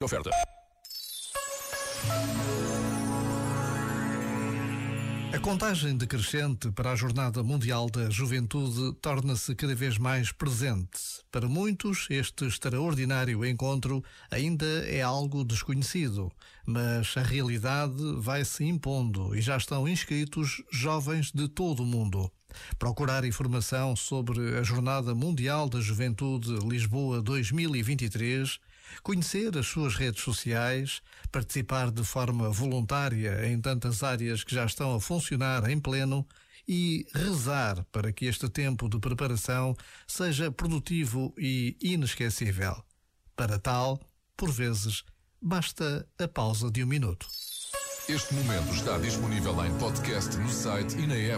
Oferta. A contagem decrescente para a Jornada Mundial da Juventude torna-se cada vez mais presente. Para muitos, este extraordinário encontro ainda é algo desconhecido, mas a realidade vai se impondo e já estão inscritos jovens de todo o mundo. Procurar informação sobre a Jornada Mundial da Juventude Lisboa 2023, conhecer as suas redes sociais, participar de forma voluntária em tantas áreas que já estão a funcionar em pleno e rezar para que este tempo de preparação seja produtivo e inesquecível. Para tal, por vezes, basta a pausa de um minuto. Este momento está disponível em podcast no site e na app.